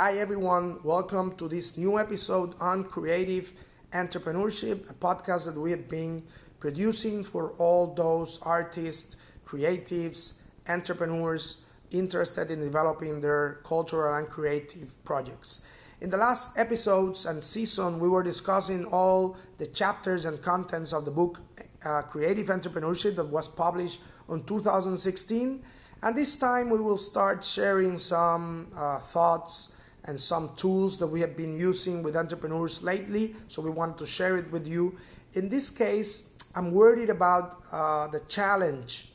Hi, everyone. Welcome to this new episode on creative entrepreneurship, a podcast that we have been producing for all those artists, creatives, entrepreneurs interested in developing their cultural and creative projects. In the last episodes and season, we were discussing all the chapters and contents of the book uh, Creative Entrepreneurship that was published in 2016. And this time, we will start sharing some uh, thoughts and some tools that we have been using with entrepreneurs lately. So we wanted to share it with you. In this case, I'm worried about uh, the challenge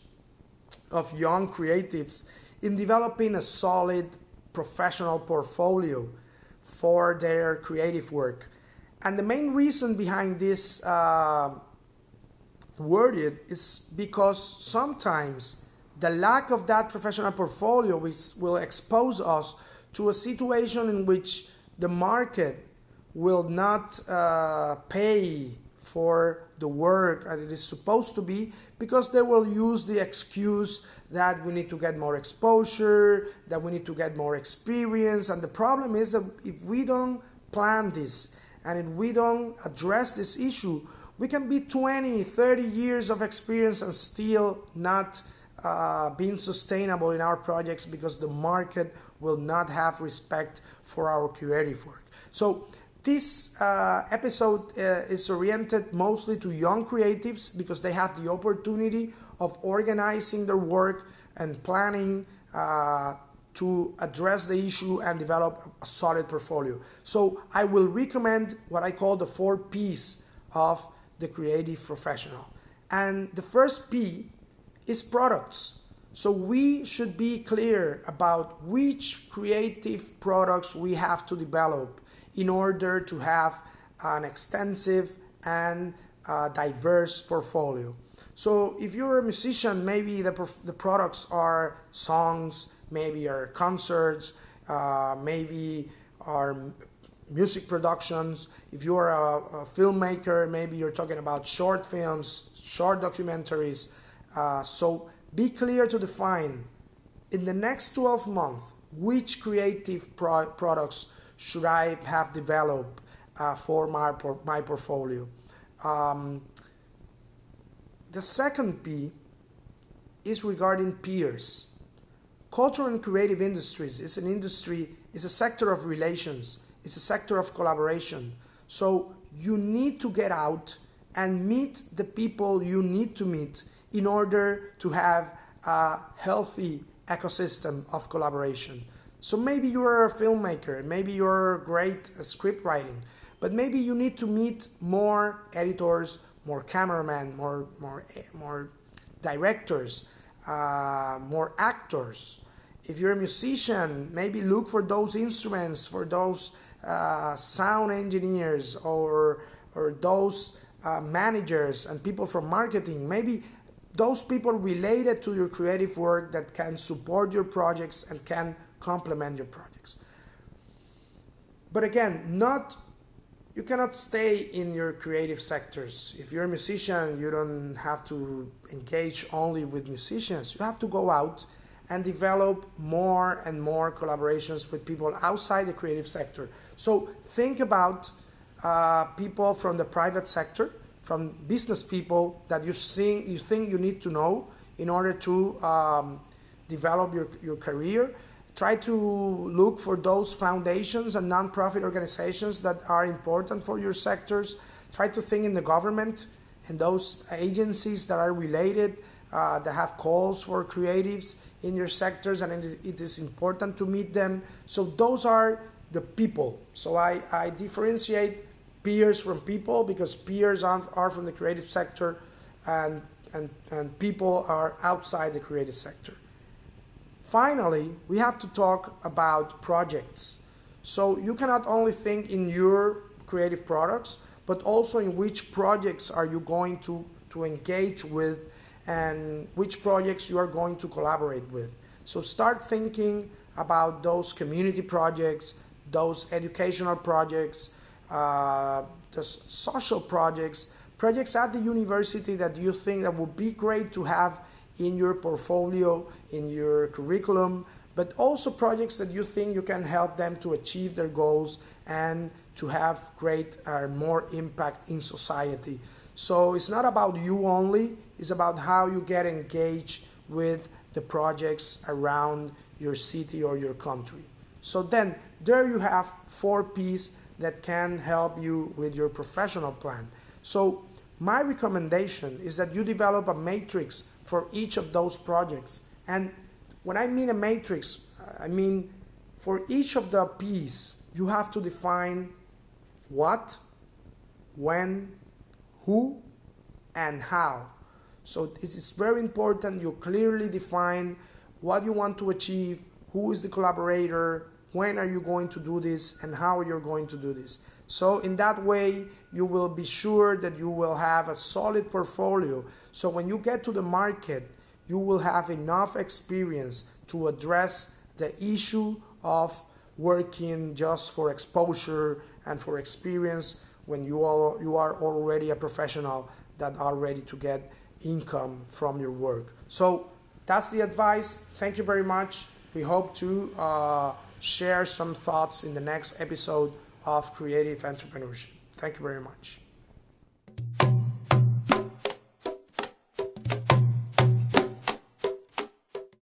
of young creatives in developing a solid professional portfolio for their creative work. And the main reason behind this uh, is because sometimes the lack of that professional portfolio will expose us to a situation in which the market will not uh, pay for the work that it is supposed to be because they will use the excuse that we need to get more exposure, that we need to get more experience. And the problem is that if we don't plan this and if we don't address this issue, we can be 20, 30 years of experience and still not uh, being sustainable in our projects because the market will not have respect for our creative work. So this uh, episode uh, is oriented mostly to young creatives because they have the opportunity of organizing their work and planning uh, to address the issue and develop a solid portfolio. So I will recommend what I call the four P's of the creative professional. And the first P is products. So we should be clear about which creative products we have to develop in order to have an extensive and uh, diverse portfolio. So if you're a musician, maybe the, the products are songs, maybe are concerts, uh, maybe are music productions. If you're a, a, filmmaker, maybe you're talking about short films, short documentaries. Uh, so be clear to define in the next 12 months which creative pro- products should I have developed uh, for my, my portfolio. Um, the second P is regarding peers. Cultural and creative industries is an industry, is a sector of relations, it's a sector of collaboration. So you need to get out and meet the people you need to meet in order to have a healthy ecosystem of collaboration. So maybe you're a filmmaker, maybe you're great at script writing, but maybe you need to meet more editors, more cameramen, more more more directors, uh, more actors. If you're a musician, maybe look for those instruments, for those uh, sound engineers, or or those uh, managers and people from marketing. Maybe those people related to your creative work that can support your projects and can complement your projects. But again, not you cannot stay in your creative sectors. If you're a musician, you don't have to engage only with musicians. You have to go out and develop more and more collaborations with people outside the creative sector. So think about uh, people from the private sector from business people that you think you think you need to know in order to um, develop your, your career. Try to look for those foundations and nonprofit organizations that are important for your sectors. Try to think in the government and those agencies that are related uh, that have calls for creatives in your sectors, and it is important to meet them. So those are the people. So I, I differentiate peers from people because peers are, from the creative sector and, and, and people are outside the creative sector. Finally, we have to talk about projects. So you cannot only think in your creative products, but also in which projects are you going to, to engage with and which projects you are going to collaborate with. So start thinking about those community projects, those educational projects, uh, the social projects, projects at the university that you think that would be great to have in your portfolio, in your curriculum, but also projects that you think you can help them to achieve their goals and to have great or uh, more impact in society. So it's not about you only, it's about how you get engaged with the projects around your city or your country. So then there you have four P's that can help you with your professional plan. So my recommendation is that you develop a matrix for each of those projects. And when I mean a matrix, I mean for each of the P's, you have to define what, when, who, and how. So it is very important you clearly define what you want to achieve, who is the collaborator, when are you going to do this, and how you're going to do this. So in that way, you will be sure that you will have a solid portfolio. So when you get to the market, you will have enough experience to address the issue of working just for exposure and for experience when you are, you are already a professional that are ready to get income from your work. So that's the advice. Thank you very much. We hope to uh, share some thoughts in the next episode of creative entrepreneurship. Thank you very much.